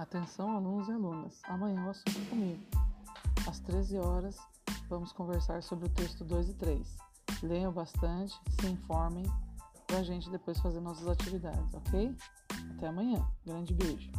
Atenção, alunos e alunas. Amanhã o assunto é comigo. Às 13 horas, vamos conversar sobre o texto 2 e 3. Leiam bastante, se informem, para a gente depois fazer nossas atividades, ok? Até amanhã. Grande beijo.